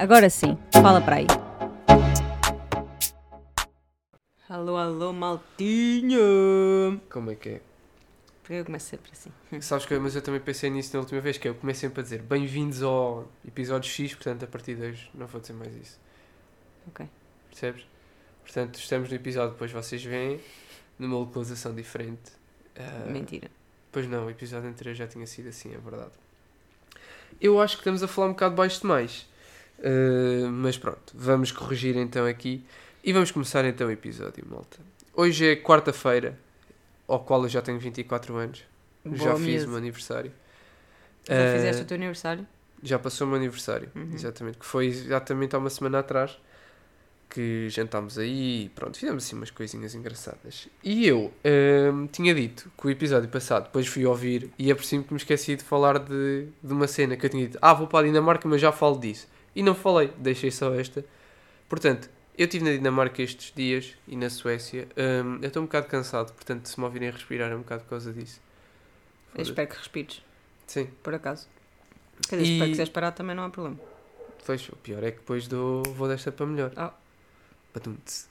Agora sim, fala para aí. Alô, alô, maltinho! Como é que é? Porque eu começo sempre assim. Sabes que eu- mas eu também pensei nisso na última vez, que eu comecei sempre a dizer bem-vindos ao episódio X, portanto a partir de hoje não vou dizer mais isso. Ok. Percebes? Portanto, estamos no episódio, depois vocês veem, numa localização diferente. Ah, Mentira. Pois não, o episódio anterior já tinha sido assim, é verdade. Eu acho que estamos a falar um bocado baixo demais. Uh, mas pronto, vamos corrigir então aqui e vamos começar então o episódio, malta. Hoje é quarta-feira, ao qual eu já tenho 24 anos. já Boa fiz miúdo. o meu aniversário. Já Uh, fizeste o teu aniversário? Já passou o meu aniversário, Uhum. exatamente. Que foi exatamente há uma semana atrás que jantámos aí e pronto, fizemos assim umas coisinhas engraçadas. E eu hum, tinha dito que o episódio passado, depois fui ouvir e apercebi-me que me esqueci de falar de, de uma cena que eu tinha dito, ah, vou para a Dinamarca, mas já falo disso. E não falei, deixei só esta. Portanto, eu estive na Dinamarca estes dias e na Suécia. Hum, eu estou um bocado cansado, portanto, se me ouvirem respirar é um bocado por causa disso. Eu espero que respires, Sim. por acaso. Quer dizer, E- se quiseres parar também não há problema. Pois, o pior é que depois dou, vou desta para melhor. Ah. Badum-tse.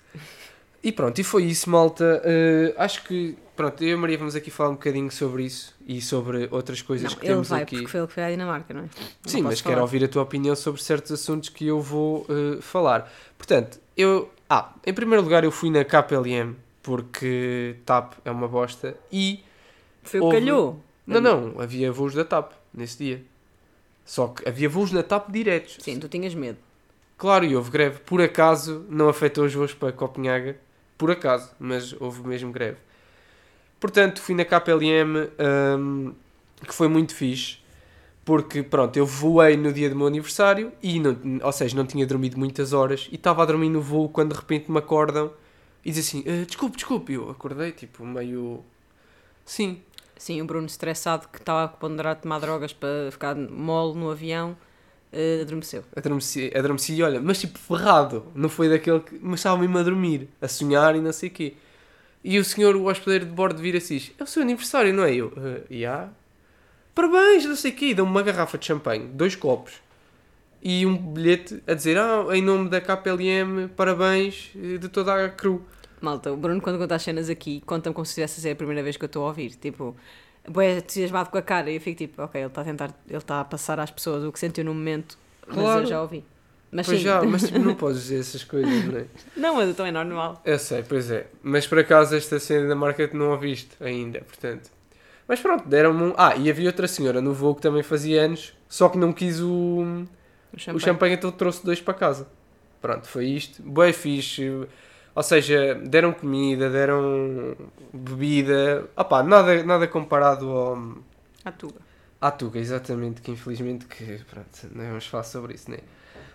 E pronto, e foi isso, malta. Uh, acho que, pronto, eu e a Maria vamos aqui falar um bocadinho sobre isso e sobre outras coisas Não, que ele temos vai aqui. porque foi ele que foi à Dinamarca, não é? Não Sim, mas quero ouvir a tua opinião sobre certos assuntos que eu vou uh, falar. Portanto, eu. Ah, em primeiro lugar, eu fui na KPLM porque TAP é uma bosta e. Foi o Houve- calhou. Não, não, havia voos da TAP nesse dia. Só que havia voos na TAP diretos. Sim, tu tinhas medo. Claro, e houve greve. Por acaso, não afetou os voos para Copenhaga. Por acaso, mas houve mesmo greve. Portanto, fui na KPLM, hum, que foi muito fixe. Porque, pronto, eu voei no dia do meu aniversário e, não, ou seja, não tinha dormido muitas horas e estava a dormir no voo quando de repente me acordam e dizem assim: "Ah, desculpe, desculpe. Eu acordei, tipo, meio. Sim, Sim, o Bruno estressado que estava a ponderar tomar drogas para ficar mole no avião, eh, adormeceu. adormeci, adormeci e olha, mas tipo ferrado, não foi daquele que. Mas estava mesmo a dormir, a sonhar e não sei o quê. E o senhor, o hospedeiro de bordo, vira assim: É o seu aniversário, não é? Eu, "Ah, já. Parabéns, não sei o quê. E deu-me uma garrafa de champanhe, dois copos e um bilhete a dizer: Ah, em nome da KPLM, parabéns eh, de toda a crew. Malta, o Bruno, quando conta as cenas aqui, conta-me como se tivesse a ser a primeira vez que eu estou a ouvir. Tipo, é entusiasmado com a cara. E eu fico tipo, ok, ele está a tentar, ele está a passar às pessoas o que sentiu no momento, mas Claro. eu já ouvi. Mas pois sim. já, mas tipo, não podes dizer essas coisas, não é? Não, mas então é normal. Eu sei, pois é. Mas por acaso esta cena da marca não a viste ainda, portanto. Mas pronto, deram-me um. Ah, e havia outra senhora no voo que também fazia anos, só que não quis o, O o champanhe. champanhe, então trouxe dois para casa. Pronto, foi isto. Boa fixe. Ou seja, deram comida, deram bebida. Opá, nada, nada comparado ao, À tuga. à Tuga, exatamente, que infelizmente que, pronto, não vamos falar sobre isso, né?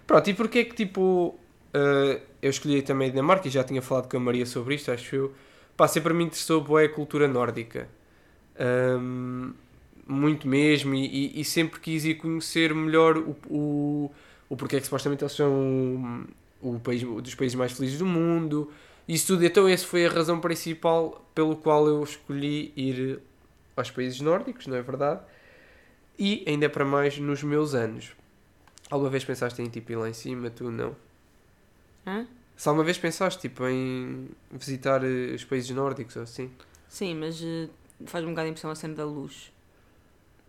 Pronto, e porquê que tipo, eh, eu escolhi também a Dinamarca e já tinha falado com a Maria sobre isto, acho eu, pá, sempre me interessou boa a cultura nórdica, Ahm, muito mesmo, e, e- e sempre quis ir conhecer melhor o, o, o porquê que supostamente eles são o país, dos países mais felizes do mundo, isso tudo, então essa foi a razão principal pelo qual eu escolhi ir aos países nórdicos, não é verdade? E ainda para mais nos meus anos. Alguma vez pensaste em tipo ir lá em cima? Tu não? Hã? Se alguma vez pensaste tipo em visitar eh, os países nórdicos ou assim? Sim, mas eh, faz-me um bocado a impressão a cena da luz.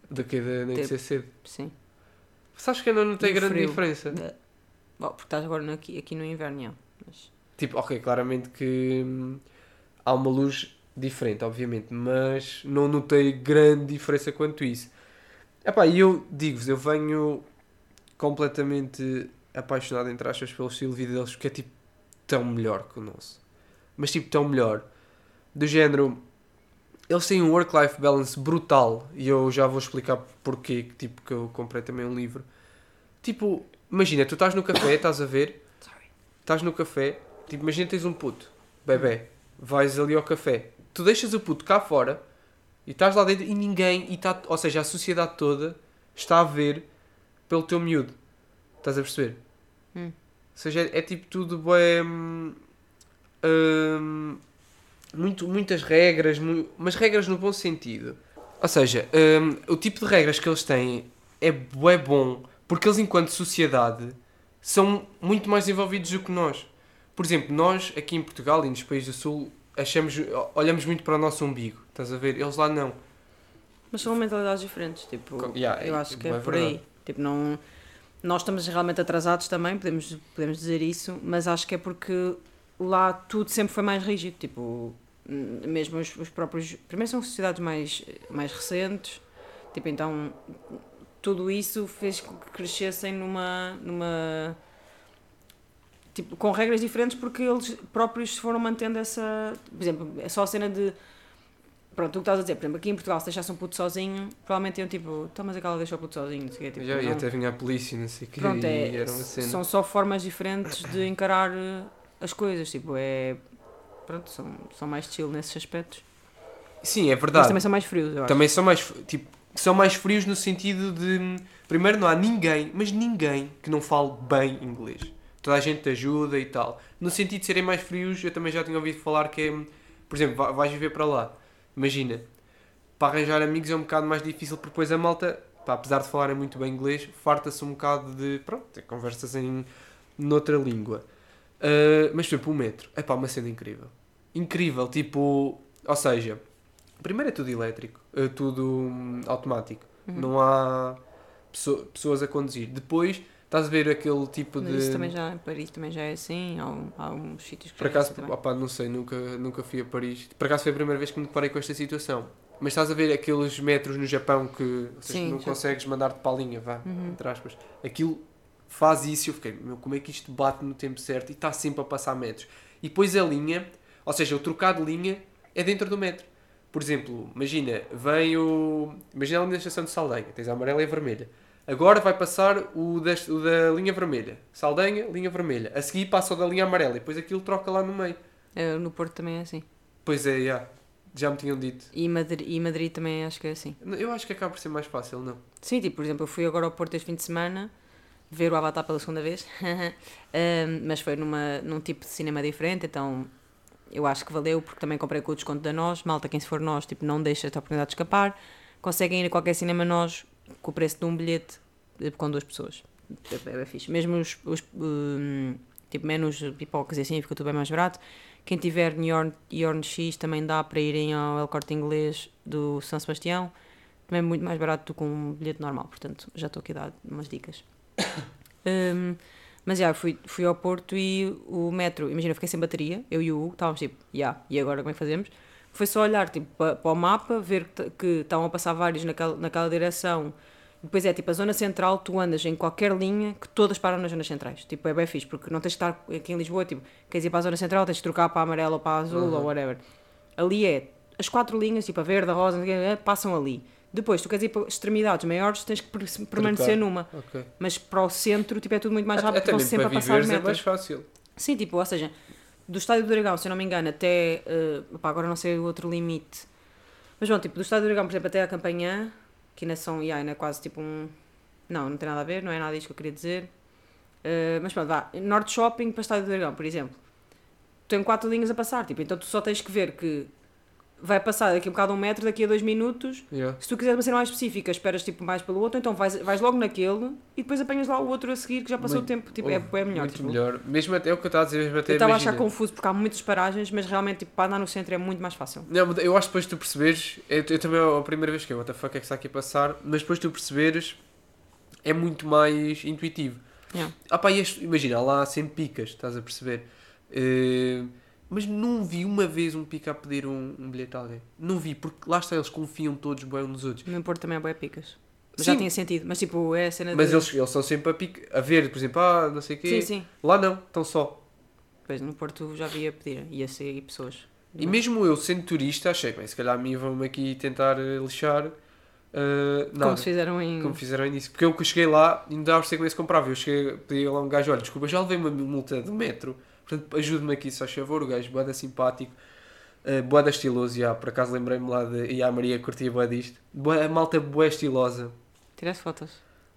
Daqui da nem que Tipo- ser cedo. Sim. Sabes que eu não E o grande frio? diferença. Bom, porque estás agora aqui, aqui no inverno, já. Mas... Tipo, ok, claramente que hum, há uma luz diferente, obviamente, mas não notei grande diferença quanto isso. Epá, e eu digo-vos, eu venho completamente apaixonado, entre aspas, pelo estilo de vida deles, porque é tipo tão melhor que o nosso. Mas tipo, tão melhor. Do género, eles têm um work-life balance brutal, e eu já vou explicar porquê, tipo, que eu comprei também um livro. Tipo, imagina, tu estás no café, estás a ver, Sorry. estás no café, tipo, imagina tens um puto, bebê, vais ali ao café, tu deixas o puto cá fora e estás lá dentro e ninguém, e tá, ou seja, a sociedade toda está a ver pelo teu miúdo. Estás a perceber? Hum. Ou seja, é, é tipo tudo bem. hum, hum, muito, muitas regras, mu- mas regras no bom sentido. Ou seja, hum, o tipo de regras que eles têm é bué bom porque eles, enquanto sociedade, são muito mais envolvidos do que nós. Por exemplo, nós aqui em Portugal e nos países do Sul achamos, olhamos muito para o nosso umbigo, estás a ver? Eles lá não. Mas são mentalidades diferentes, tipo, yeah, eu é- acho que é é, por verdade. aí. Tipo, não, nós estamos realmente atrasados também, podemos, podemos dizer isso, mas acho que é porque lá tudo sempre foi mais rígido, tipo, mesmo os, os próprios, primeiro são sociedades mais, mais recentes, tipo, então tudo isso fez com que crescessem numa, numa tipo, com regras diferentes porque eles próprios se foram mantendo essa, por exemplo, é só a cena de Pronto, tu que estás a dizer, por exemplo, aqui em Portugal, se deixasse um puto sozinho, provavelmente iam tipo, então, mas aquela deixou o puto sozinho, não sei o quê, tipo, Já, e até vinha a polícia, não sei o quê, Pronto, é, são só formas diferentes de encarar eh, as coisas, tipo, é. Pronto, são, são mais chill nesses aspectos. Sim, é Mas verdade. também são mais frios, eu acho. Também são mais, tipo, são mais frios no sentido de. Primeiro, não há ninguém, mas ninguém que não fale bem inglês. Toda a gente te ajuda e tal. No sentido de serem mais frios, eu também já tinha ouvido falar que é. Por exemplo, va- vais viver para lá. Imagina, para arranjar amigos é um bocado mais difícil, porque depois a malta, pá, apesar de falarem muito bem inglês, farta-se um bocado de. Pronto, ter conversas em. noutra língua. Ah, mas, exemplo, o metro. É pá, uma cena incrível. Incrível, tipo. Ou seja, primeiro é tudo elétrico, é tudo hum, automático. Uhum. Não há pesso- pessoas a conduzir. Depois, estás a ver aquele tipo Mas de. isso também já, em Paris também já é assim, há, um- há uns sítios que Por é acaso, assim também. opá, não sei, nunca, nunca fui a Paris. Por acaso foi a primeira vez que me deparei com esta situação. Mas estás a ver aqueles metros no Japão que seja, Sim, não já- consegues mandar-te para a linha, vá, Uhum. entre aspas. Aquilo faz isso e eu fiquei, meu, como é que isto bate no tempo certo e está sempre a passar metros. E depois a linha, ou seja, o trocar de linha é dentro do metro. Por exemplo, imagina, vem o. Imagina ali na estação de Saldanha, tens a amarela e a vermelha. Agora vai passar o, das- o da linha vermelha. Saldanha, linha vermelha. A seguir passa o da linha amarela e depois aquilo troca lá no meio. É, no Porto também é assim. Pois é, já. Já me tinham dito. E Madrid, e Madrid também acho que é assim. Eu acho que acaba por ser mais fácil, não? Sim, tipo, por exemplo, eu fui agora ao Porto este fim de semana ver o Avatar pela segunda vez, Ahm, mas foi numa, num tipo de cinema diferente, então eu acho que valeu, porque também comprei com o desconto da nós, malta, quem se for nós, tipo, não deixa esta oportunidade de escapar, conseguem ir a qualquer cinema nós com o preço de um bilhete eh, com duas pessoas. É, é, é fixe. Mesmo os, os hum, tipo, menos pipocas e assim, fica tudo bem mais barato. Quem tiver Yorn, Yorn X também dá para irem ao El Corte Inglês do São Sebastião também é muito mais barato do que um bilhete normal, portanto já estou aqui a dar umas dicas. Hum, mas já, fui, fui ao Porto e o metro, imagina, eu fiquei sem bateria, eu e o Hugo, estávamos tipo, já, e agora como é que fazemos? Foi só olhar tipo, para, para o mapa, ver que que estavam a passar vários naquela, naquela direção. Depois é tipo a zona central, tu andas em qualquer linha que todas param nas zonas centrais. Tipo, é bem fixe, porque não tens de estar aqui em Lisboa, tipo, queres ir para a zona central, tens de trocar para a amarela ou para a azul Uhum. ou whatever. Ali é as quatro linhas, tipo a verde, a rosa, é, passam ali. Depois, tu queres ir para extremidades maiores, tens que per- permanecer numa. Ok. Mas para o centro, tipo, é tudo muito mais rápido, Até estão mesmo sempre para a passar viveres é mais metros. fácil. Sim, tipo, ou seja, do estádio do Dragão, se eu não me engano, até. pá, agora não sei o outro limite. Mas bom, tipo, do estádio do Dragão, por exemplo, até a Campanhã, que ainda são. Yeah, ainda é quase tipo um. Não, não tem nada a ver, não é nada disto que eu queria dizer. Eh, mas pronto, vá. Norte Shopping para o estádio do Dragão, por exemplo. Tem quatro linhas a passar, tipo, então tu só tens que ver que vai passar daqui a um bocado um metro, daqui a dois minutos. Yeah. Se tu quiseres uma cena mais específica, esperas tipo mais pelo outro, então vais, vais logo naquele e depois apanhas lá o outro a seguir que já passou Muito- o tempo. Tipo, é, é melhor. Muito tipo. melhor. Mesmo até é o que eu estava a dizer, mesmo até Eu estava a achar confuso porque há muitas paragens, mas realmente tipo, para andar no centro é muito mais fácil. Não, eu acho que depois tu perceberes, eu, eu também é a primeira vez que eu, what the fuck é que está aqui a passar, mas depois tu perceberes é muito mais intuitivo. Yeah. Ah pá, este- imagina, lá sempre picas, estás a perceber? Eh, mas não vi uma vez um pica a pedir um, um bilhete a alguém. Não vi, porque lá está, eles confiam todos bem uns nos outros. No Porto também é boé picas. Mas Sim. já tinha sentido. Mas tipo, é a cena Mas de... eles, eles são sempre a, pica, a ver, por exemplo, ah, não sei o quê. Sim, sim. Lá não, estão só. Pois, no Porto já via pedir. Ia ser pessoas. E mesmo eu, sendo turista, achei, bem, se calhar a mim vão-me aqui tentar eh, lixar. Como nada. se fizeram em... Como fizeram ao início. Porque eu que cheguei lá, ainda dava ser como se comprava. Eu cheguei, pedi lá um gajo, olha, desculpa, já levei uma multa do metro, portanto ajude-me aqui, se faz favor. O gajo, boada simpático, uh, boada estiloso, já, por acaso lembrei-me lá de. E a Maria curtia boa disto. Bué- A malta boa estilosa. Tiraste fotos.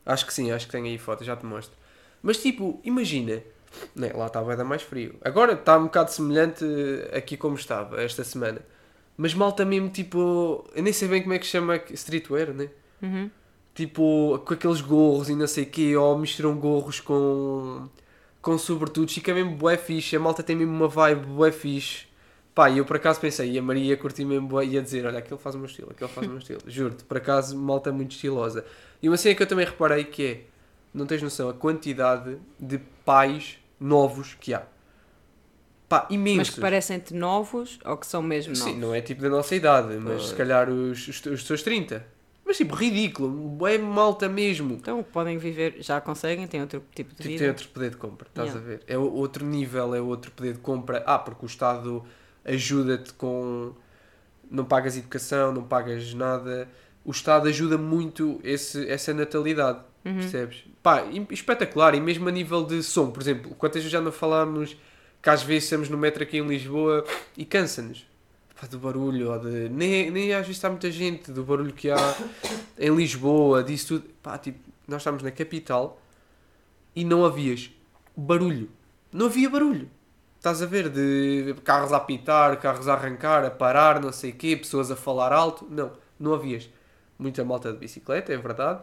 Acho que sim, acho que tenho aí foto, já te mostro. Mas tipo, imagina, né, lá está a boeda mais frio. Agora está um bocado semelhante eh, aqui como estava esta semana. Mas malta mesmo tipo, eu nem sei bem como é que se chama streetwear, né? Uhum. tipo, com aqueles gorros e não sei o quê, ou misturam gorros com, com sobretudo, fica mesmo bué fixe, a malta tem mesmo uma vibe bué fixe. Pá, e eu por acaso pensei, e a Maria ia curtir mesmo bué, ia dizer, olha, aquele faz o meu estilo, aquele faz o meu estilo. Juro-te, por acaso, malta é muito estilosa. E uma cena que eu também reparei que é, não tens noção, a quantidade de pais novos que há. Pá, imensos. Mas que parecem-te novos ou que são mesmo novos? Sim, não é tipo da nossa idade, mas Pois. se calhar os, os, os seus 30. Mas tipo, ridículo, é malta mesmo. Então podem viver, já conseguem, têm outro tipo de Tipo, vida. tem outro poder de compra, estás Yeah. a ver? É outro nível, é outro poder de compra. Ah, porque o Estado ajuda-te com. Não pagas educação, não pagas nada. O Estado ajuda muito esse, essa natalidade, Uhum. percebes? Pá, espetacular. E mesmo a nível de som, por exemplo, quantas vezes já não falámos que às vezes estamos no metro aqui em Lisboa e cansa-nos. Do barulho, ou de. Nem, nem às vezes está muita gente, do barulho que há em Lisboa, disso tudo. Pá, tipo, nós estamos na capital e não havias barulho. Não havia barulho. Estás a ver? De carros a apitar, carros a arrancar, a parar, não sei o quê, pessoas a falar alto. Não, não havias. Muita malta de bicicleta, é verdade.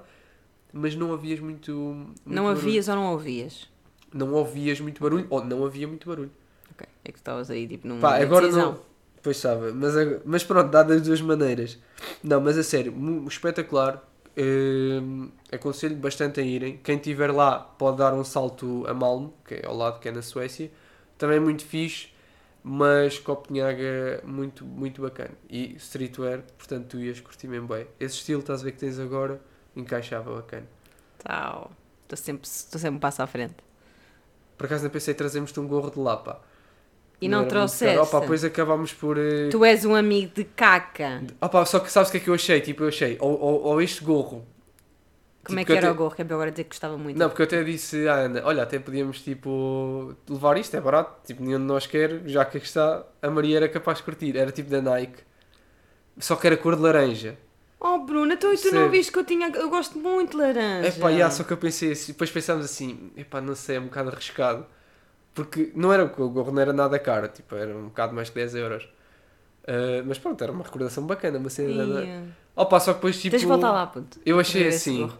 Mas não havias muito. muito Não barulho. havias ou não ouvias? Não ouvias muito barulho, ou não havia muito barulho. Ok, é que estavas aí tipo numa Pá, agora decisão. não. Pois sabe, mas, mas pronto, dá das duas maneiras. Não, mas a sério, espetacular. Hum, aconselho bastante a irem. Quem estiver lá pode dar um salto a Malmo, que é ao lado, que é na Suécia. Também é muito fixe, mas Copenhaga muito, muito bacana. E streetwear, portanto tu ias curtir mesmo bem. Esse estilo, estás a ver que tens agora, encaixava bacana. Tal. Estou sempre, sempre um passo à frente. Por acaso não pensei trazermos-te um gorro de lapa. E não, trouxeste. Opa, depois acabámos por... eh, Tu és um amigo de caca. Opa, só que sabes o que é que eu achei? Tipo, eu achei, ou, ou, ou este gorro. Como é Tipo, que eu era até- o gorro? Que é para agora dizer que gostava muito. Não, porque eu até disse à Ana, olha, até podíamos, tipo, levar isto, é barato, tipo, nenhum de nós quer, já que aqui está, a Maria era capaz de curtir, era tipo da Nike, só que era cor de laranja. Oh Bruna, então e tu não viste que eu tinha. Eu gosto muito de laranja. Epá, yeah, só que eu pensei assim, depois pensámos assim, epá, não sei, é um bocado arriscado, porque não era, o gorro não era nada caro, tipo, era um bocado mais que 10 euros. Ah, mas pronto, era uma recordação bacana, uma cena da... Ia. Opa, só que depois, tipo, Tens de voltar lá, puto. eu achei assim,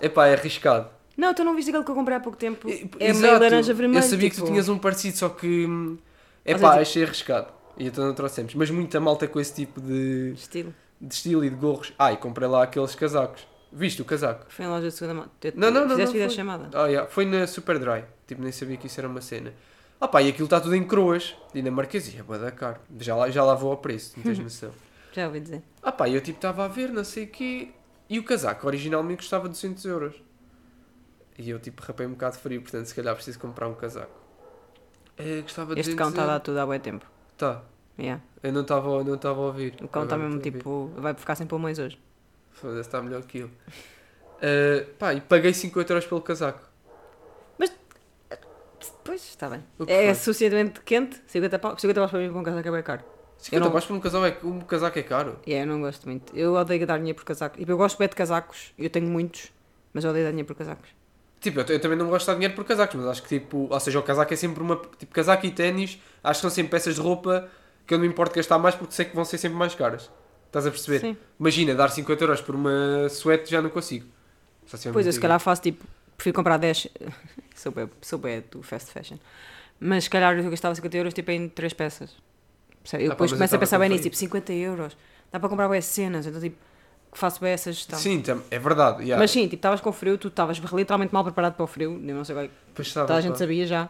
epá, é arriscado. Não, tu não viste aquele que eu comprei há pouco tempo? E- É exato. meio laranja vermelho. Eu sabia que tipo. tu tinhas um parecido, só que. hum, É Ou pá, seja, achei arriscado. E então não trouxemos. Mas muita malta com esse tipo de, Estilo. de estilo e de gorros. Ah, e comprei lá aqueles casacos. Viste o casaco? Foi em loja de segunda mão. Não, não, não, Fizeste não vida foi. chamada. Ah, yeah. Foi na Super Dry. Tipo, nem sabia que isso era uma cena. Ah pá, e aquilo está tudo em croas. E na marquesia, bué da caro. Já lá, já lá vou ao preço, não tens noção. Já ouvi dizer. Ah pá, e eu tipo estava a ver, não sei o quê. E o casaco originalmente custava 200 euros. E eu tipo rapei um bocado de frio, portanto se calhar preciso comprar um casaco. É, custava de Este 200 cão está a dar tudo há bom tempo. Tá, Yeah. eu não estava não estava a ouvir. O cão está mesmo tipo. Vai ficar sem pulmões hoje. Foda-se, está melhor que ele. Ah, pá, e paguei 50 euros pelo casaco. Pois, está bem. O que É foi? suficientemente quente. 50 paus 50 paus para mim com um casaco é bem caro. 50 não- por um casaco é, um casaco é caro. E yeah, eu não gosto muito. Eu odeio dar dinheiro por casaco. Tipo, eu gosto bem de casacos. Eu tenho muitos. Mas eu odeio dar dinheiro por casacos. Tipo, eu, eu também não gosto de dar dinheiro por casacos, mas acho que tipo, ou seja, o casaco é sempre uma. Tipo, casaco e ténis, acho que são sempre peças de roupa que eu não me importo gastar mais porque sei que vão ser sempre mais caras. Estás a perceber? Sim. Imagina, dar 50 euros por uma suéte já não consigo. Só se é Pois, eu se calhar faço tipo. Prefiro comprar 10. sou bem, sou bem do fast fashion. Mas se calhar eu gastava 50 euros tipo em 3 peças. Eu Ah, pá, depois eu começo a pensar bem nisso. Tipo, 50 euros. Dá para comprar boas cenas. Então tipo. Faço bem essa gestão. Sim, é verdade. yeah. Mas sim, tipo, estavas com frio, tu estavas literalmente mal preparado para o frio. Não sei é Pois Toda a gente pá. sabia já.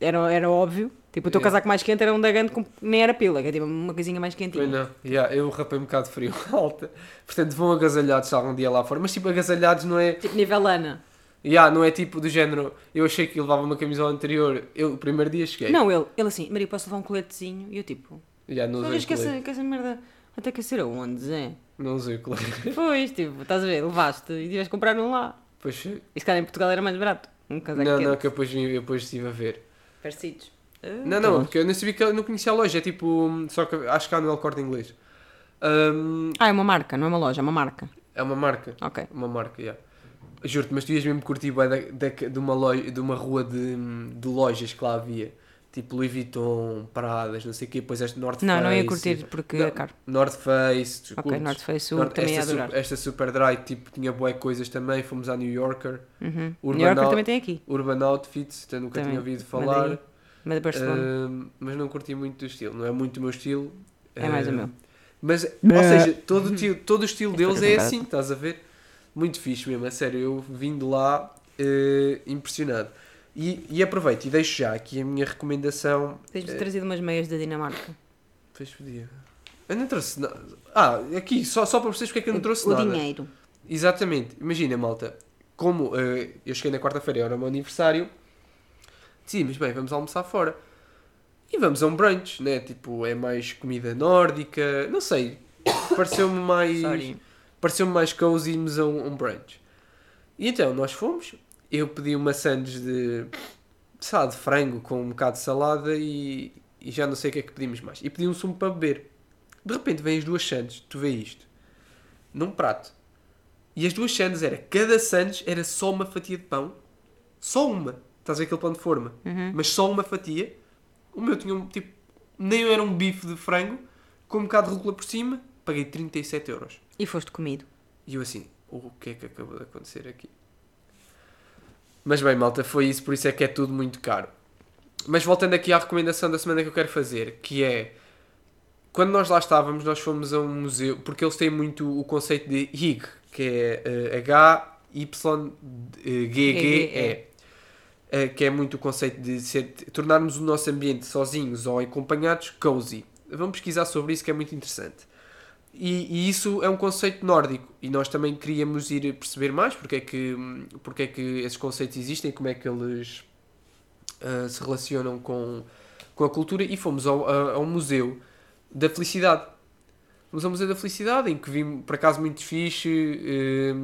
Era, era óbvio. Tipo, o teu Yeah. casaco mais quente era um da grande com nem era pila, que é tipo uma coisinha mais quentinha. Pois não. Yeah, eu rapei um bocado de frio alta. Portanto, vão agasalhados algum dia lá fora. Mas tipo, agasalhados não é. Tipo nível Ana. Yeah, não é tipo do género. Eu achei que levava uma camisola anterior. Eu, o primeiro dia cheguei. Não, ele, ele assim, Maria, posso levar um coletezinho? E eu tipo, Yeah, não usei que essa, que essa merda até que ser aonde, Zé? Não usei o colete. Pois, tipo, estás a ver, levaste e tiveste comprar um lá. Pois. E se calhar em Portugal era mais barato. Um casaco Não, quente. não, que eu depois, eu depois estive a ver. Parecidos. Não, não, porque eu não sabia que eu não conhecia a loja. É tipo. Só que acho que há no El Corte Inglês. Ahm, Ah, é uma marca, não é uma loja, é uma marca. é uma marca. Ok. Uma marca, já. Juro-te, mas tu ias mesmo curtir bué da, da- de, uma loja, de uma rua de, de lojas que lá havia. tipo Louis Vuitton, Pradas, não sei o quê, depois este North Não, Face. não ia curtir porque Não, é caro. North Face, tu Ok? North Face, North- também ia esta, adorar. su- esta Super Dry, tipo, tinha boé coisas também, fomos à New Yorker, Uhum. Urban New Yorker Out- também tem aqui, Urban Outfits, nunca Também, tinha ouvido falar, mas Barcelona. Ahm, mas não curti muito do estilo, não é muito o meu estilo. É mais o meu. Mas, ou seja, todo, o tio- todo o estilo deles é assim, estás a ver? Muito fixe mesmo, a sério, eu vim de lá eh, impressionado. E, e aproveito e deixo já aqui a minha recomendação. Tens-me eh, trazido umas meias da Dinamarca. Pois podia. Eu não trouxe nada. Ah, aqui, só, só para vocês porque é que eu não trouxe o nada. dinheiro. Exatamente. Imagina, malta. Como eh, eu cheguei na quarta-feira, era o meu aniversário, decidimos, bem, vamos almoçar fora. E vamos a um brunch, né? Tipo, é mais comida nórdica, não sei. Pareceu-me mais. Pareceu-me mais cozy irmos a um, um brunch. E então, nós fomos. Eu pedi uma sandes de. sei lá, de frango com um bocado de salada e, e já não sei o que é que pedimos mais. E pedi um sumo para beber. De repente vêm as duas sandes, tu vê isto, num prato. E as duas sandes era, cada sandes era só uma fatia de pão. Só uma. Estás a ver aquele pão de forma? Uhum. Mas só uma fatia. O meu tinha um tipo. Nem era um bife de frango, com um bocado de rúcula por cima. Paguei 37 euros. E foste comido. E eu assim, o que é que acabou de acontecer aqui? Mas bem, malta, foi isso, por isso é que é tudo muito caro. Mas voltando aqui à recomendação da semana que eu quero fazer, que é quando nós lá estávamos, nós fomos a um museu, porque eles têm muito o conceito de HIG, que é eh, H-Y-G-G-E, eh, que é muito o conceito de ser, tornarmos o nosso ambiente sozinhos ou acompanhados cozy. Vamos pesquisar sobre isso que é muito interessante. E, e isso é um conceito nórdico e nós também queríamos ir perceber mais porque é que, porque é que esses conceitos existem, como é que eles ah, se relacionam com, com a cultura e fomos ao, a- ao Museu da Felicidade. Fomos ao Museu da Felicidade em que vimos, por acaso, muito fixe, eh,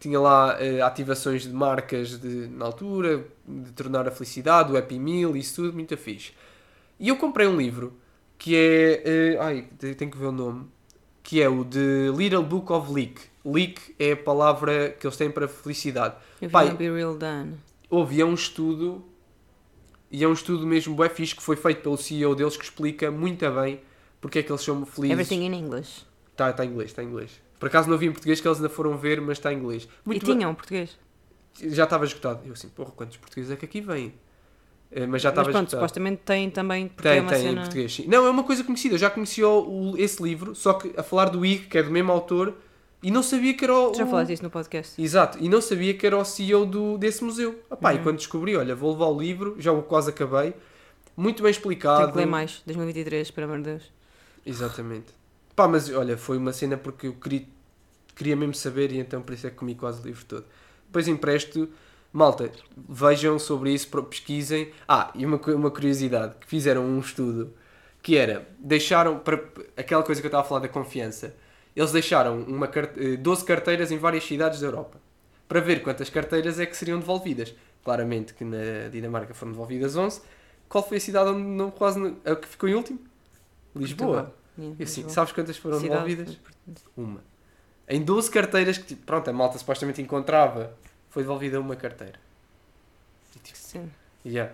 tinha lá eh, ativações de marcas de, na altura, de tornar a felicidade, o Happy Meal, isso tudo, muito fixe. E eu comprei um livro que é. eh, ai, te- tenho que ver o nome. Que é o de Little Book of Leak. Leak é a palavra que eles têm para felicidade. Vi Pai. Be Real Done. Houve, é um estudo. E é um estudo mesmo bué fixe que foi feito pelo CEO deles que explica muito bem porque é que eles são felizes. Everything in English. Está tá em inglês, está em inglês. Por acaso não vi em português que eles ainda foram ver, mas está em inglês. Muito e bem. tinham português. Já estava esgotado. Eu assim, porra, quantos portugueses é que aqui vêm? Eh, Mas já estava esgotado. supostamente tem também, porque Tem, é tem em cena... português, sim. Não, é uma coisa conhecida. Eu já conheci o, esse livro, só que a falar do IG, que é do mesmo autor, e não sabia que era o. Já falaste isso no podcast. Exato, e não sabia que era o CEO do, desse museu. Epá, E Uhum. quando descobri, olha, vou levar o livro, já o quase acabei. Muito bem explicado. Tenho que ler mais. 2023, pelo amor de Deus. Exatamente. Pá, mas olha, foi uma cena porque eu queria, queria mesmo saber e então por isso é que comi quase o livro todo. Depois empresto. Malta, vejam sobre isso, pesquisem. Ah, e uma, uma curiosidade, que fizeram um estudo que era, deixaram, para aquela coisa que eu estava a falar da confiança, eles deixaram uma, car- eh, 12 carteiras em várias cidades da Europa, para ver quantas carteiras é que seriam devolvidas. Claramente que na Dinamarca foram devolvidas 11. Qual foi a cidade onde não, quase a que ficou em último? Lisboa. Yeah, E assim, Lisboa. sabes quantas foram Cidade. devolvidas? Uma. Em 12 carteiras que, tipo, pronto, a malta supostamente encontrava, foi devolvida uma carteira. E, tipo, Sim. yeah.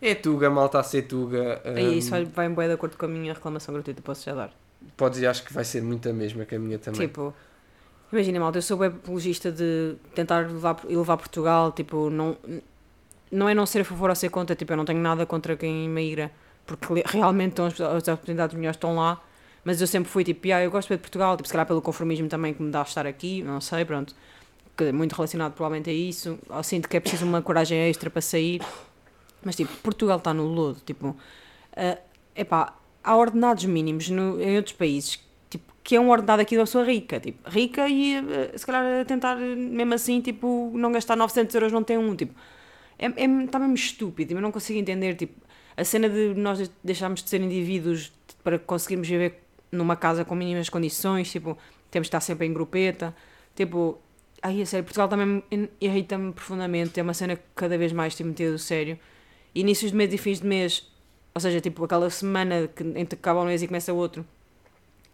É Tuga, malta a ser Tuga. Aí hum, isso vai- vai em boa de acordo com a minha reclamação gratuita, posso já dar. Podes, e acho que vai ser muito a mesma que a minha também. Tipo, imagina, malta, eu sou web apologista de tentar levar, elevar Portugal, tipo, não, não é não ser a favor ou ser contra, tipo, eu não tenho nada contra quem migra, porque realmente as, oportunidades melhores estão lá, mas eu sempre fui tipo, ah, eu gosto de Portugal, tipo, se calhar pelo conformismo também que me dá estar aqui, não sei, pronto, que é muito relacionado provavelmente a isso, eu sinto que é preciso uma coragem extra para sair, mas tipo, Portugal está no lodo, tipo, é epá, há ordenados mínimos no- em outros países tipo, que é um ordenado aqui da pessoa rica, tipo, rica e eh, se calhar tentar mesmo assim, tipo, não gastar 900 euros não tem um, tipo, é, é, está mesmo estúpido, eu não consigo entender, tipo, a cena de nós deixarmos de ser indivíduos para conseguirmos viver numa casa com mínimas condições, tipo, temos de estar sempre em grupeta, tipo, ai, a sério, Portugal também me irrita-me profundamente, é uma cena que cada vez mais tem metido sério, inícios de mês e fins de mês, ou seja, tipo, aquela semana que, entre acaba um mês e começa outro,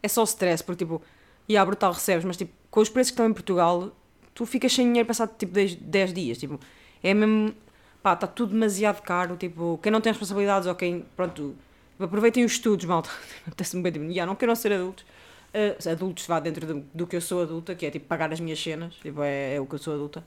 é só stress, porque tipo, e a brutal recebes, mas tipo, com os preços que estão em Portugal, tu ficas sem dinheiro passado tipo 10, 10 dias, tipo, é mesmo, pá, está tudo demasiado caro, tipo, quem não tem responsabilidades ou quem, pronto, aproveitem os estudos, malta, até-se-me bem, tipo, já, não queiram ser adultos, uh, adultos vá dentro do, do, que eu sou adulta, que é, tipo, pagar as minhas cenas, tipo, é, é o que eu sou adulta,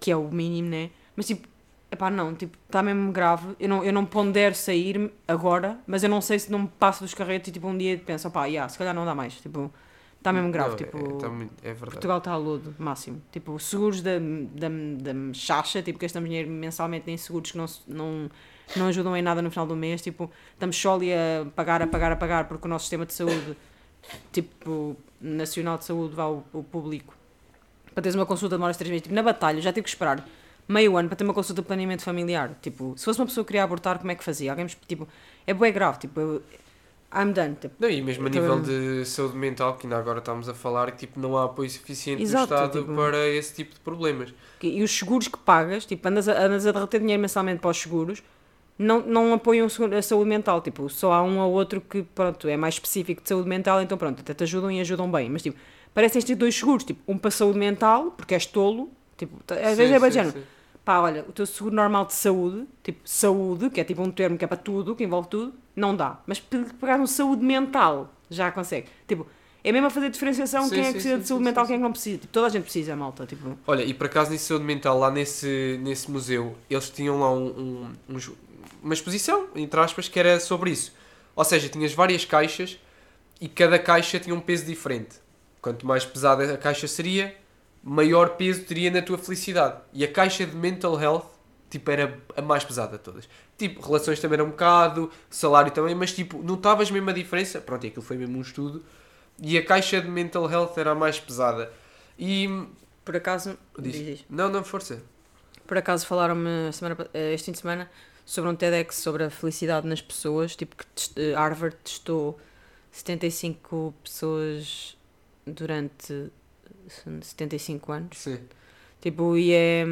que é o mínimo, né, mas, tipo, Epá, não, tipo, está mesmo grave. Eu não, eu não pondero sair agora, mas eu não sei se não me passo dos carretos e tipo um dia penso, opá, yeah, se calhar não dá mais. Tipo, está mesmo grave. Não, tipo, é, tá muito- é verdade. Portugal está a lodo, máximo. Tipo, seguros da, da, da chacha, tipo, gastamos dinheiro mensalmente em seguros que não, não, não ajudam em nada no final do mês. Tipo, estamos só ali a pagar, a pagar, a pagar, porque o nosso sistema de saúde, tipo, nacional de saúde, vá ao, ao público. Para teres uma consulta demora três meses. Tipo, na batalha, já tive que esperar meio ano para ter uma consulta de planeamento familiar. Tipo, se fosse uma pessoa que queria abortar, como é que fazia? Alguém, tipo, é bué grave, tipo, eu, I'm done. Tipo, Não, e mesmo a nível de saúde mental, que ainda agora estamos a falar, que tipo, não há apoio suficiente Exato, do Estado tipo- para esse tipo de problemas. E os seguros que pagas, tipo, andas a, andas a derreter dinheiro mensalmente para os seguros, não, não apoiam a saúde mental. Tipo, só há um ou outro que, pronto, é mais específico de saúde mental, então pronto, até te ajudam e ajudam bem. Mas, tipo, parecem ter dois seguros, tipo, um para saúde mental, porque és tolo, tipo, às vezes Sim, é bem sim, género. sim. Pá, olha, o teu seguro normal de saúde, tipo, saúde, que é tipo um termo que é para tudo, que envolve tudo, não dá. Mas pe- pegar um saúde mental, já consegue. Tipo, é mesmo a fazer diferenciação Sim, quem é que precisa sim, de saúde sim, mental, quem é que não precisa. Tipo, toda a gente precisa, malta, tipo... Olha, e por acaso nisso de saúde mental, lá nesse, nesse museu, eles tinham lá um, um- uns- uma exposição, entre aspas, que era sobre isso. Ou seja, tinhas várias caixas e cada caixa tinha um peso diferente. Quanto mais pesada a caixa seria, maior peso teria na tua felicidade. E a caixa de mental health, tipo, era a mais pesada de todas. Tipo, relações também era um bocado, salário também, mas tipo, notavas mesmo a diferença. Pronto, e aquilo foi mesmo um estudo. E a caixa de mental health era a mais pesada. E Por acaso... Diz. diz, não, não, força. Por acaso falaram-me eh, este fim de semana sobre um TEDx sobre a felicidade nas pessoas, tipo que eh, Harvard testou 75 pessoas durante 75 anos. Sim. Tipo, e, é,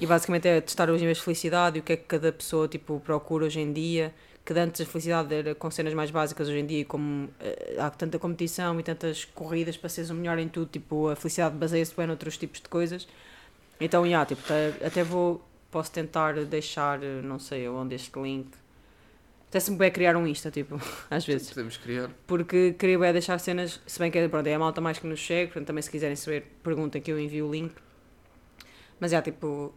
e basicamente é testar os níveis de felicidade e o que é que cada pessoa tipo, procura hoje em dia. Que antes a felicidade era com cenas mais básicas hoje em dia, como eh, há tanta competição e tantas corridas para seres o melhor em tudo, tipo, a felicidade baseia-se bem noutros tipos de coisas. Então, yeah, tipo, até, até vou, posso tentar deixar, eh, não sei onde este link. Até se me vai criar um Insta, tipo, às vezes. Podemos criar. Porque queria bué deixar cenas, se bem que pronto, é a malta mais que nos chega, portanto também se quiserem saber, perguntem que eu envio o link. Mas é tipo,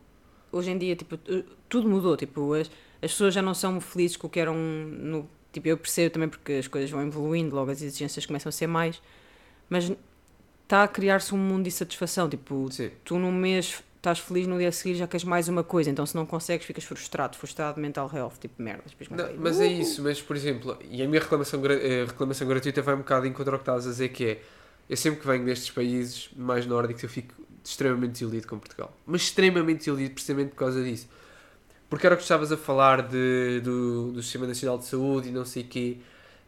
hoje em dia tipo, tu- tudo mudou, tipo, as, as pessoas já não são felizes com o que eram no. Tipo, eu percebo também porque as coisas vão evoluindo, logo as exigências começam a ser mais, mas está a criar-se um mundo de insatisfação, tipo, Sim. tu num mês estás feliz, no dia a seguir já queres mais uma coisa, então se não consegues ficas frustrado, frustrado mental health, tipo merdas. Não, mas é isso, mas por exemplo, e a minha reclamação, eh, reclamação gratuita vai um bocado em contra o que estás a dizer, que é eu sempre que venho destes países mais nórdicos eu fico extremamente desiludido com Portugal. Mas extremamente desiludido precisamente por causa disso. Porque era o que estavas a falar de, do, do Sistema Nacional de Saúde e não sei o quê.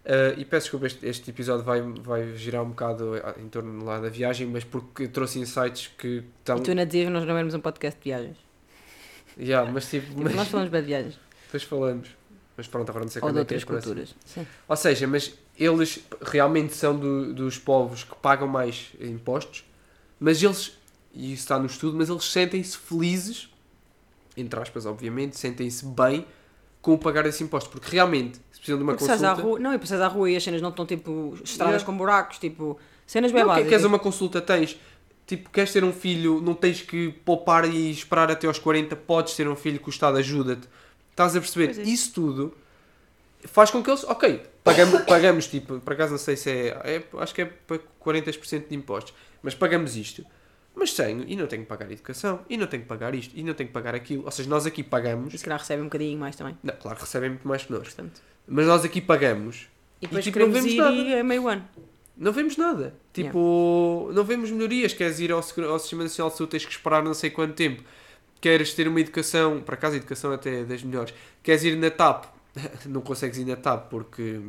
Eh, e peço desculpa, este, este episódio vai, vai girar um bocado a- em torno lá da viagem, mas porque trouxe insights que estão. E tu dizias que nós não éramos um podcast de viagens. Yeah, mas tipo, Tipo, mas, nós falamos bem de viagens. depois falamos. Mas pronto, agora não sei Ou de é outras culturas. Sim. Ou seja, mas eles realmente são do- dos povos que pagam mais impostos, mas eles, e isso está no estudo, mas eles sentem-se felizes, entre aspas, obviamente, sentem-se bem com o pagar esses impostos, porque realmente, precisam de uma Porque consulta. à rua, não, e passas à rua e as cenas não estão tipo estradas Yeah. com buracos, tipo cenas bem Não, que- básicas. queres uma consulta, tens. Tipo, queres ter um filho, não tens que poupar e esperar até aos 40, podes ter um filho que o Estado ajuda-te. Estás a perceber? É. Isso tudo faz com que eles, ok, pagamos, pagamos tipo, por acaso não sei se é, é, acho que é para 40% de impostos, mas pagamos isto. Mas tenho, e não tenho que pagar educação, e não tenho que pagar isto, e não tenho que pagar aquilo. Ou seja, nós aqui pagamos. E se calhar recebem um bocadinho mais também. Não, claro, recebem muito mais que nós. Portanto. Mas nós aqui pagamos E depois tipo, não vemos ir nada. e é meio ano. não vemos nada. Tipo, não vemos melhorias. Queres ir ao, ao Sistema Nacional de Saúde, tens que esperar não sei quanto tempo. Queres ter uma educação, por acaso a educação até é das melhores. Queres ir na TAP, não consegues ir na TAP porque,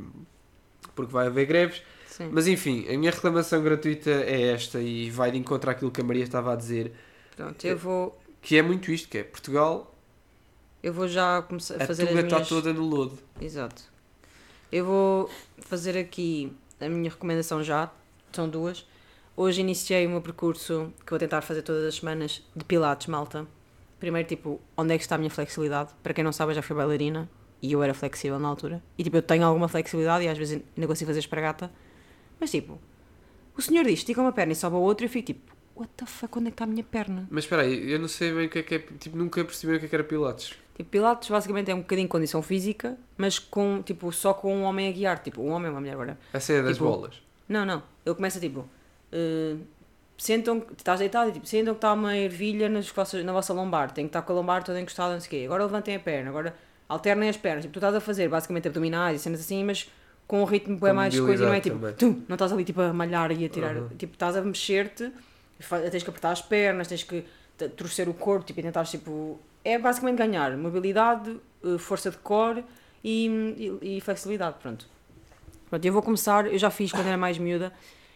porque vai haver greves. Sim. Mas enfim, a minha reclamação gratuita é esta e vai de encontro àquilo que a Maria estava a dizer, Pronto, eu vou, que é muito isto, que é Portugal, eu vou já começar a a fazer as está minhas... toda no lodo. Exato. Eu vou fazer aqui a minha recomendação já. São duas. Hoje iniciei o meu percurso que vou tentar fazer todas as semanas de Pilates, malta. primeiro, tipo, onde é que está a minha flexibilidade? Para quem não sabe, eu já fui bailarina e eu era flexível na altura. E tipo, eu tenho alguma flexibilidade e às vezes ainda consigo fazer espargata. Mas tipo, o senhor diz, estica uma perna e sobe a outra e eu fico tipo, what the fuck, onde é que está a minha perna? Mas espera aí, eu não sei bem o que é que é. Tipo, nunca percebi o que é que era Pilates. Tipo, Pilates basicamente é um bocadinho condição física, mas com, tipo, só com um homem a guiar. Tipo, um homem ou uma mulher agora. Essa é das Tipo, bolas. Não, não. Ele começa tipo. eh, sentam, estás deitado e tipo, sentam que está uma ervilha nas vossas, na vossa lombar. Tem que estar com a lombar toda encostada, não sei o quê. Agora levantem a perna, agora alternem as pernas. Tipo, tu estás a fazer basicamente abdominais e cenas assim, mas com um ritmo bem mais coisa e não é tipo. mobilidade Tum, não estás ali tipo a malhar e a tirar. Uhum. Tipo, estás a mexer-te, tens que apertar as pernas, tens que torcer o corpo, tipo, e tentar tipo. É basicamente ganhar mobilidade, eh, força de core e, e, e flexibilidade. Pronto. Pronto, eu vou começar, eu já fiz quando era mais miúda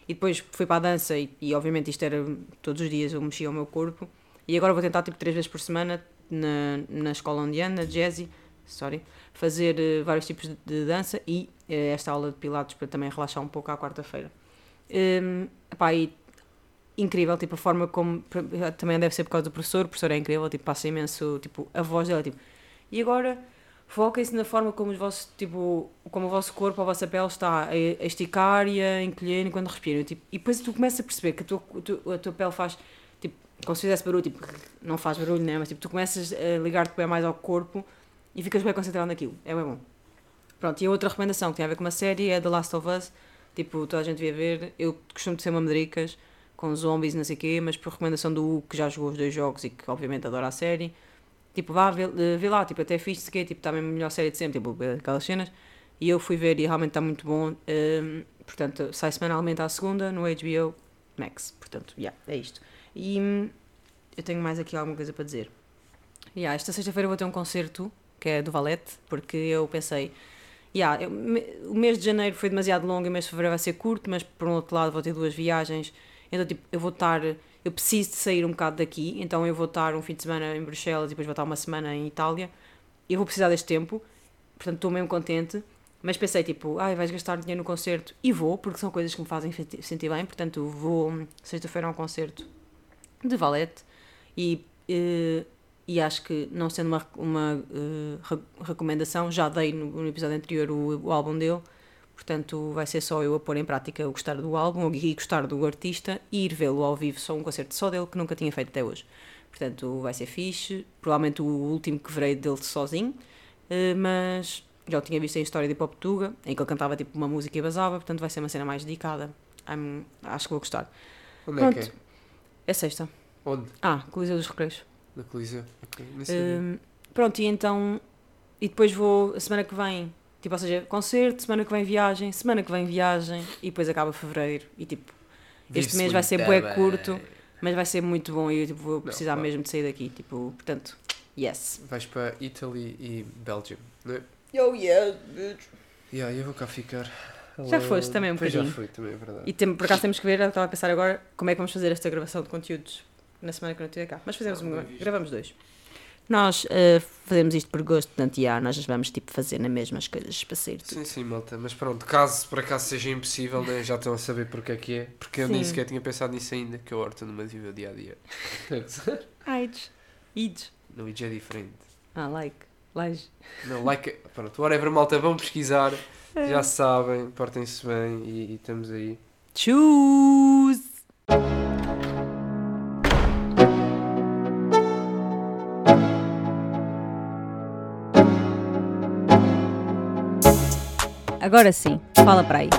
e depois fui para a dança e, e obviamente isto era todos os dias, eu mexia o meu corpo e agora vou tentar tipo três vezes por semana na, na escola onde ando, na Jazzy, sorry, fazer eh, vários tipos de, de dança e eh, esta aula de pilates para também relaxar um pouco à quarta-feira. Um, incrível, tipo, a forma como também deve ser por causa do professor, o professor é incrível, tipo, passa imenso, tipo, a voz dele, é tipo, e agora foquem-se na forma como os vossos, tipo, como o vosso corpo, a vossa pele está a, esticar e a encolher enquanto respiram, tipo, e depois tu começas a perceber que a tua, a tua pele faz, tipo, como se fizesse barulho, tipo, não faz barulho, né, mas tipo, tu começas a ligar-te bem mais ao corpo e ficas bem concentrado naquilo, é bem bom. Pronto, e a outra recomendação que tem a ver com uma série é The Last of Us, tipo, toda a gente devia ver, eu costumo ser uma medricas, com zombies não sei o quê, mas por recomendação do Hugo, que já jogou os dois jogos e que obviamente adora a série, tipo, vá, vê, eh, vê lá, tipo, até fixe, que tipo, está a melhor série de sempre, tipo, aquelas cenas, e eu fui ver e realmente está muito bom, ehm, portanto, sai semanalmente à segunda, no HBO Max, portanto, yeah, é isto. E hum, eu tenho mais aqui alguma coisa para dizer. Yeah, esta sexta-feira vou ter um concerto, que é do Valete, porque eu pensei, yeah, eu- me- o mês de janeiro foi demasiado longo e o mês de fevereiro vai ser curto, mas por um outro lado vou ter duas viagens, então tipo, eu vou estar, eu preciso de sair um bocado daqui, então eu vou estar um fim de semana em Bruxelas e depois vou estar uma semana em Itália, e eu vou precisar deste tempo, portanto estou mesmo contente, mas pensei tipo, ai, vais gastar dinheiro no concerto, e vou, porque são coisas que me fazem senti- sentir bem, portanto vou hum, sexta-feira a um concerto de Valete, e, eh, e acho que, não sendo uma, uma re- recomendação, já dei no, no episódio anterior o, o álbum dele, portanto vai ser só eu a pôr em prática o gostar do álbum e gostar do artista e ir vê-lo ao vivo, só um concerto só dele que nunca tinha feito até hoje. Portanto vai ser fixe, provavelmente o último que verei dele sozinho, eh, mas já o tinha visto em História de Hip Hop Tuga, em que ele cantava tipo uma música e basava, portanto vai ser uma cena mais dedicada. I'm- acho que vou gostar. Onde é que Pronto. é? É sexta. Onde? Ah, Coliseu dos Recreios. Na Coliseu? Sabia. Hum, pronto, e então. E depois vou, a semana que vem, tipo, ou seja, concerto, semana que vem viagem, semana que vem viagem, e depois acaba fevereiro. E tipo, este mês vai ser Muito bué bem. curto. mas vai ser muito bom e eu tipo, vou precisar claro. mesmo de sair daqui. Tipo, portanto, yes. Vais para Italy e Belgium, não é? Oh yeah, bitch. Yeah, eu vou cá ficar. Já Hello. foste também um Pois já bocadinho. fui, também é verdade. E tem, por acaso temos que ver, eu estava a pensar agora, como é que vamos fazer esta gravação de conteúdos na semana que eu não estiver cá. Mas fazemos Ah, visto. gravamos dois. Nós eh, fazemos isto por gosto, portanto, yeah, nós vamos tipo fazer na mesma as coisas para sair tudo. Sim, sim, malta. Mas pronto, caso por acaso seja impossível, né, já estão a saber porque é que é. Porque eu nem Sim. sequer tinha pensado nisso ainda, que eu horto no meu dia a dia. Aids. Ides. No IG é diferente. Ah, like. Like. Não, like. Pronto, whatever, malta, vão pesquisar. É. Já sabem, portem-se bem e, e estamos aí. Choose! Agora sim, fala para aí.